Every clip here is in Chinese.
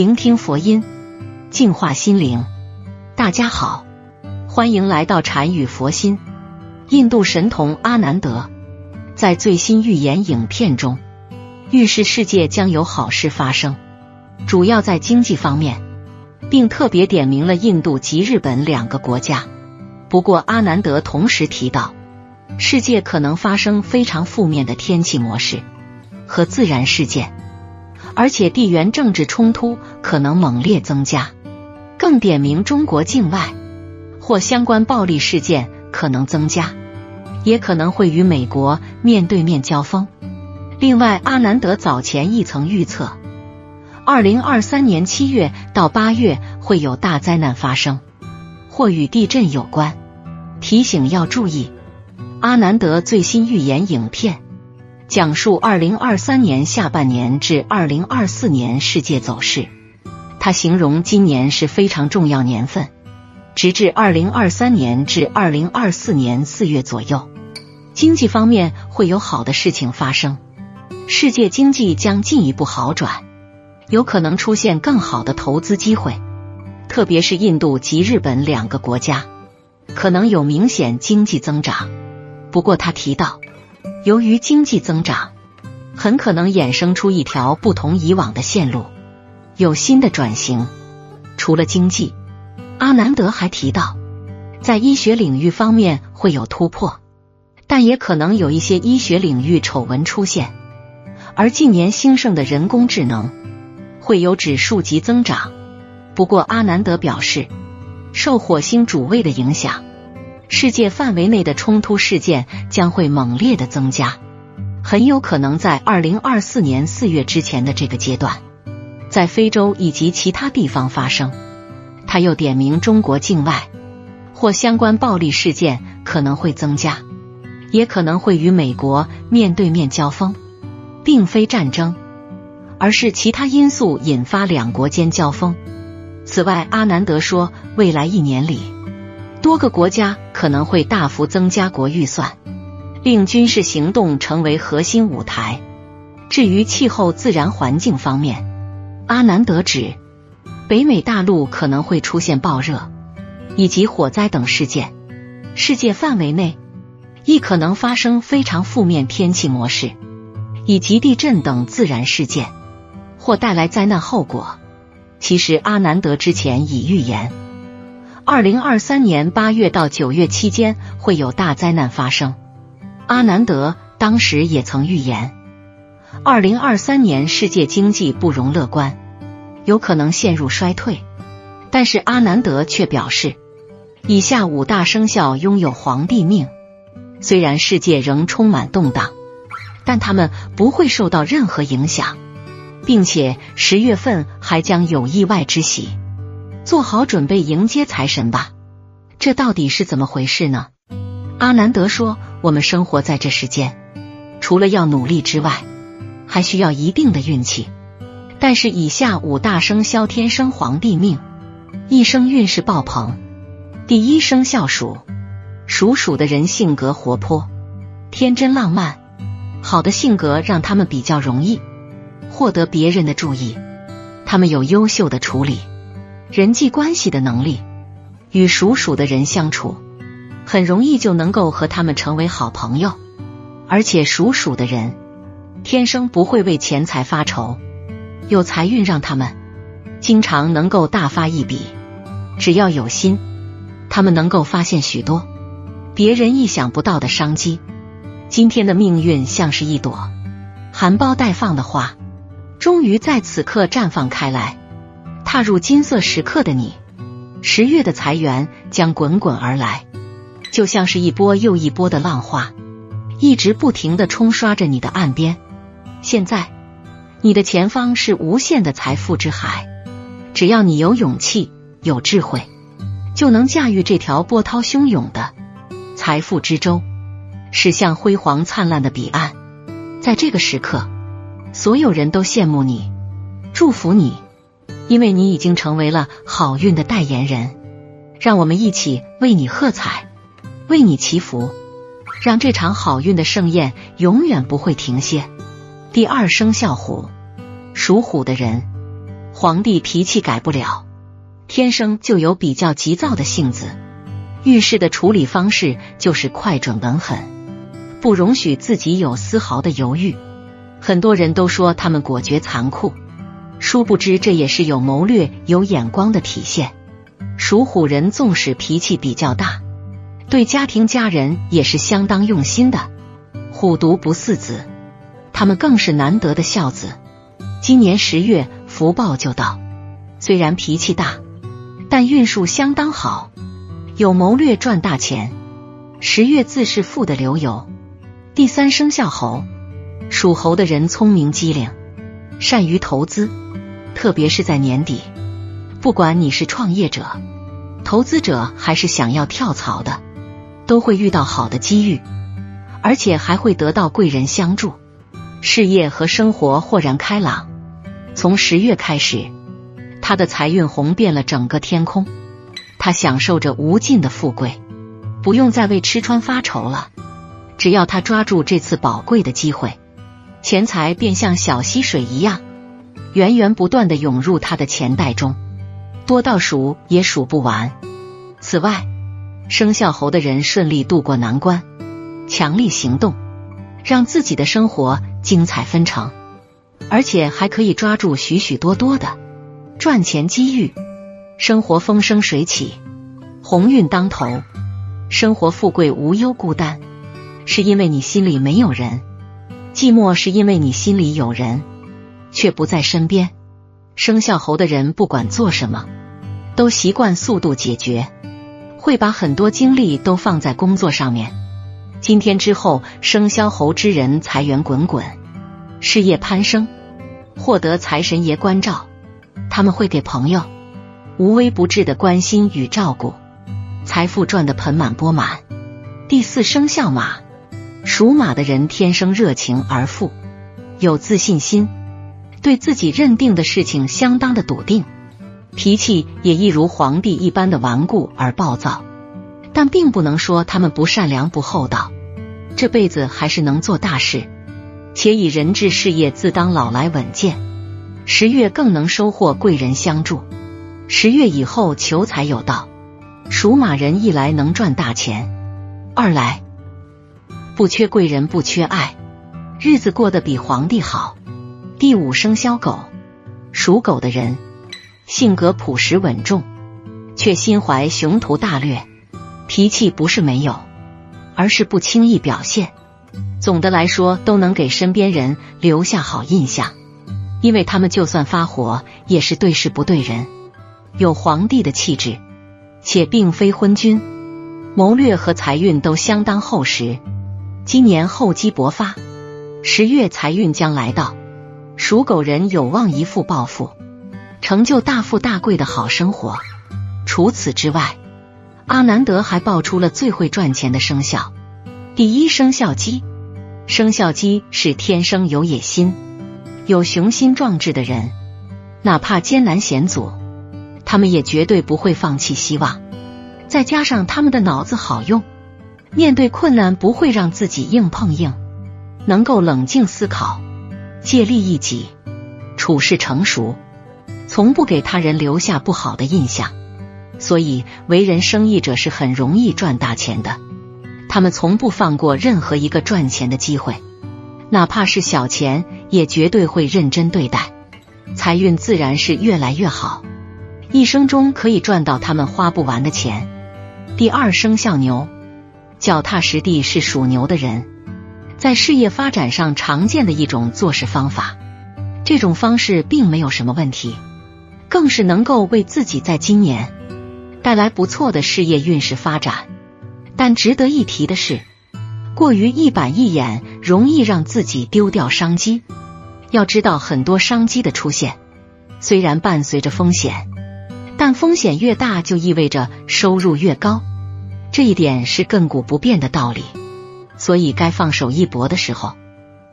聆听佛音，净化心灵。大家好，欢迎来到禅语佛心。印度神童阿南德在最新预言影片中预示世界将有好事发生，主要在经济方面，并特别点名了印度及日本两个国家。不过，阿南德同时提到，世界可能发生非常负面的天气模式和自然事件，而且地缘政治冲突可能猛烈增加。更点名中国境外或相关暴力事件可能增加，也可能会与美国面对面交锋。另外，阿南德早前亦曾预测，二零二三年七月到八月会有大灾难发生，或与地震有关。提醒要注意，阿南德最新预言影片讲述二零二三年下半年至二零二四年世界走势。他形容今年是非常重要年份，直至二零二三年至二零二四年四月左右，经济方面会有好的事情发生，世界经济将进一步好转，有可能出现更好的投资机会，特别是印度及日本两个国家。可能有明显经济增长，不过他提到，由于经济增长，很可能衍生出一条不同以往的线路，有新的转型。除了经济，阿南德还提到，在医学领域方面会有突破，但也可能有一些医学领域丑闻出现。而近年兴盛的人工智能会有指数级增长。不过阿南德表示。受火星主位的影响，世界范围内的冲突事件将会猛烈的增加，很有可能在二零二四年四月之前的这个阶段，在非洲以及其他地方发生。他又点名中国境外或相关暴力事件可能会增加，也可能会与美国面对面交锋，并非战争，而是其他因素引发两国间交锋。此外，阿南德说，未来一年里，多个国家可能会大幅增加国预算，令军事行动成为核心舞台。至于气候自然环境方面，阿南德指北美大陆可能会出现暴热以及火灾等事件，世界范围内亦可能发生非常负面天气模式以及地震等自然事件，或带来灾难后果。其实，阿南德之前已预言，二零二三年八月到九月期间会有大灾难发生。阿南德当时也曾预言，二零二三年世界经济不容乐观，有可能陷入衰退。但是，阿南德却表示，以下五大生肖拥有皇帝命，虽然世界仍充满动荡，但他们不会受到任何影响。并且十月份还将有意外之喜，做好准备迎接财神吧。这到底是怎么回事呢？阿南德说：“我们生活在这世间，除了要努力之外，还需要一定的运气。但是以下五大生肖天生皇帝命，一生运势爆棚。第一生肖属属鼠的人性格活泼、天真浪漫，好的性格让他们比较容易。”获得别人的注意，他们有优秀的处理人际关系的能力。与属鼠的人相处，很容易就能够和他们成为好朋友。而且属鼠的人天生不会为钱财发愁，有财运让他们经常能够大发一笔。只要有心，他们能够发现许多别人意想不到的商机。今天的命运像是一朵含苞待放的花。终于在此刻绽放开来，踏入金色时刻的你，十月的财源将滚滚而来，就像是一波又一波的浪花，一直不停的冲刷着你的岸边。现在，你的前方是无限的财富之海，只要你有勇气、有智慧，就能驾驭这条波涛汹涌的财富之舟，驶向辉煌灿烂的彼岸。在这个时刻。所有人都羡慕你，祝福你，因为你已经成为了好运的代言人。让我们一起为你喝彩，为你祈福，让这场好运的盛宴永远不会停歇。第二生肖虎，属虎的人皇帝脾气改不了，天生就有比较急躁的性子，遇事的处理方式就是快准稳狠，不容许自己有丝毫的犹豫。很多人都说他们果决残酷，殊不知这也是有谋略、有眼光的体现。属虎人纵使脾气比较大，对家庭家人也是相当用心的。虎毒不似子，他们更是难得的孝子。今年十月福报就到，虽然脾气大，但运数相当好，有谋略赚大钱。十月自是富的流油。第三生肖猴。属猴的人聪明机灵，善于投资，特别是在年底。不管你是创业者、投资者，还是想要跳槽的，都会遇到好的机遇，而且还会得到贵人相助，事业和生活豁然开朗。从十月开始，他的财运红遍了整个天空，他享受着无尽的富贵，不用再为吃穿发愁了。只要他抓住这次宝贵的机会。钱财便像小溪水一样，源源不断的涌入他的钱袋中，多到数也数不完。此外，生肖猴的人顺利度过难关，强力行动，让自己的生活精彩纷呈，而且还可以抓住许许多多的赚钱机遇，生活风生水起，鸿运当头，生活富贵无忧孤单，是因为你心里没有人。寂寞是因为你心里有人，却不在身边。生肖猴的人不管做什么，都习惯速度解决，会把很多精力都放在工作上面。今天之后，生肖猴之人财源滚滚，事业攀升，获得财神爷关照。他们会给朋友无微不至的关心与照顾，财富赚得盆满钵满。第四生肖马。属马的人天生热情而富，有自信心，对自己认定的事情相当的笃定，脾气也一如皇帝一般的顽固而暴躁。但并不能说他们不善良不厚道，这辈子还是能做大事，且以人治事业自当老来稳健。十月更能收获贵人相助，十月以后求财有道。属马人一来能赚大钱，二来。不缺贵人，不缺爱，日子过得比皇帝好。第五生肖狗，属狗的人性格朴实稳重，却心怀雄图大略，脾气不是没有，而是不轻易表现。总的来说，都能给身边人留下好印象，因为他们就算发火，也是对事不对人，有皇帝的气质，且并非昏君，谋略和财运都相当厚实。今年厚积薄发，十月财运将来到，属狗人有望一富暴富，成就大富大贵的好生活。除此之外，阿南德还爆出了最会赚钱的生肖——第一生肖鸡。生肖鸡是天生有野心、有雄心壮志的人，哪怕艰难险阻，他们也绝对不会放弃希望。再加上他们的脑子好用。面对困难不会让自己硬碰硬，能够冷静思考，借力一己，处事成熟，从不给他人留下不好的印象。所以，为人生意者是很容易赚大钱的。他们从不放过任何一个赚钱的机会，哪怕是小钱，也绝对会认真对待。财运自然是越来越好，一生中可以赚到他们花不完的钱。第二生肖牛。脚踏实地是属牛的人在事业发展上常见的一种做事方法。这种方式并没有什么问题，更是能够为自己在今年带来不错的事业运势发展。但值得一提的是，过于一板一眼容易让自己丢掉商机。要知道，很多商机的出现虽然伴随着风险，但风险越大就意味着收入越高。这一点是亘古不变的道理，所以该放手一搏的时候，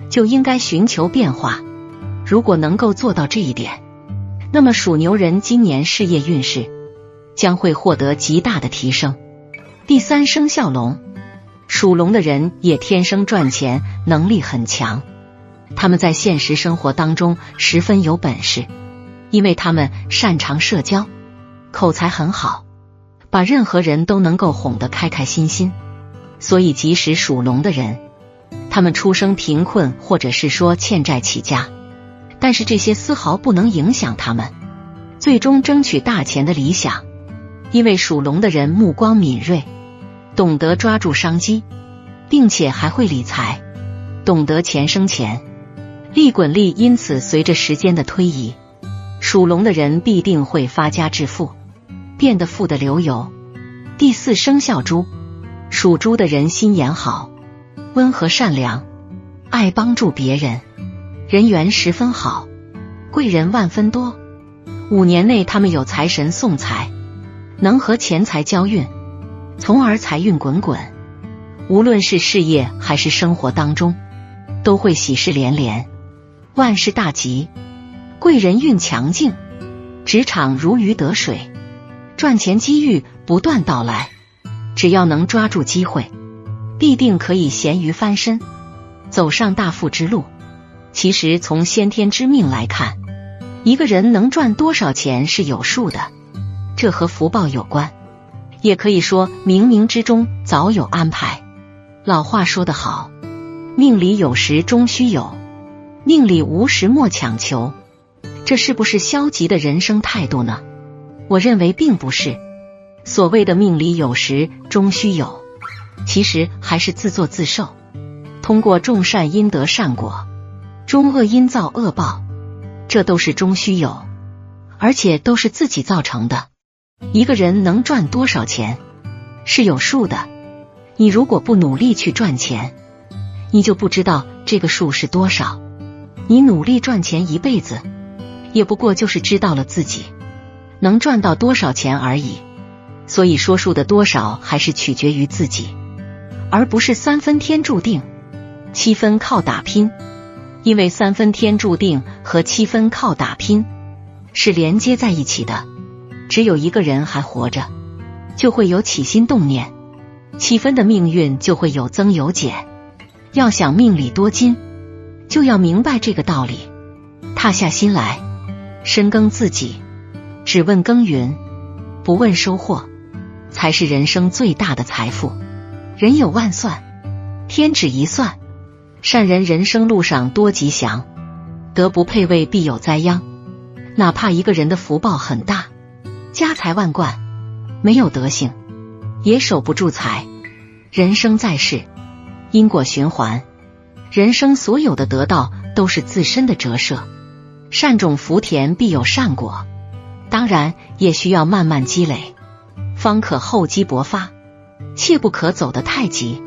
就应该寻求变化。如果能够做到这一点，那么属牛人今年事业运势将会获得极大的提升。第三生肖龙，属龙的人也天生赚钱能力很强，他们在现实生活当中十分有本事，因为他们擅长社交，口才很好，把任何人都能够哄得开开心心。所以，即使属龙的人，他们出生贫困，或者是说欠债起家，但是这些丝毫不能影响他们最终争取大钱的理想。因为属龙的人目光敏锐，懂得抓住商机，并且还会理财，懂得钱生钱，利滚利。因此，随着时间的推移，属龙的人必定会发家致富，变得富得流油。第四生肖猪，属猪的人心眼好，温和善良，爱帮助别人，人缘十分好，贵人万分多。五年内，他们有财神送财。能和钱财交运，从而财运滚滚。无论是事业还是生活当中，都会喜事连连，万事大吉，贵人运强劲，职场如鱼得水，赚钱机遇不断到来。只要能抓住机会，必定可以咸鱼翻身，走上大富之路。其实从先天之命来看，一个人能赚多少钱是有数的。这和福报有关，也可以说冥冥之中早有安排。老话说得好，命里有时终须有，命里无时莫强求。这是不是消极的人生态度呢？我认为并不是。所谓的命里有时终须有，其实还是自作自受。通过种善因得善果，种恶因造恶报，这都是终须有，而且都是自己造成的。一个人能赚多少钱是有数的，你如果不努力去赚钱，你就不知道这个数是多少。你努力赚钱一辈子，也不过就是知道了自己能赚到多少钱而已。所以说数的多少还是取决于自己，而不是三分天注定，七分靠打拼。因为三分天注定和七分靠打拼是连接在一起的。只有一个人还活着，就会有起心动念，七分的命运就会有增有减。要想命里多金，就要明白这个道理，踏下心来，深耕自己，只问耕耘，不问收获，才是人生最大的财富。人有万算，天只一算。善人人生路上多吉祥，德不配位必有灾殃。哪怕一个人的福报很大。家财万贯，没有德行，也守不住财。人生在世，因果循环，人生所有的得到都是自身的折射。善种福田，必有善果。当然，也需要慢慢积累，方可厚积薄发。切不可走得太急。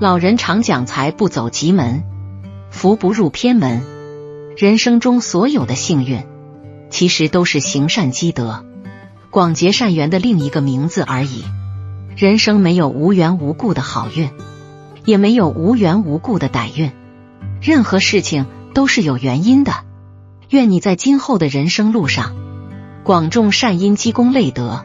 老人常讲：财不走急门，福不入偏门。人生中所有的幸运，其实都是行善积德。广结善缘的另一个名字而已。人生没有无缘无故的好运，也没有无缘无故的歹运。任何事情都是有原因的。愿你在今后的人生路上，广种善因，积功累德，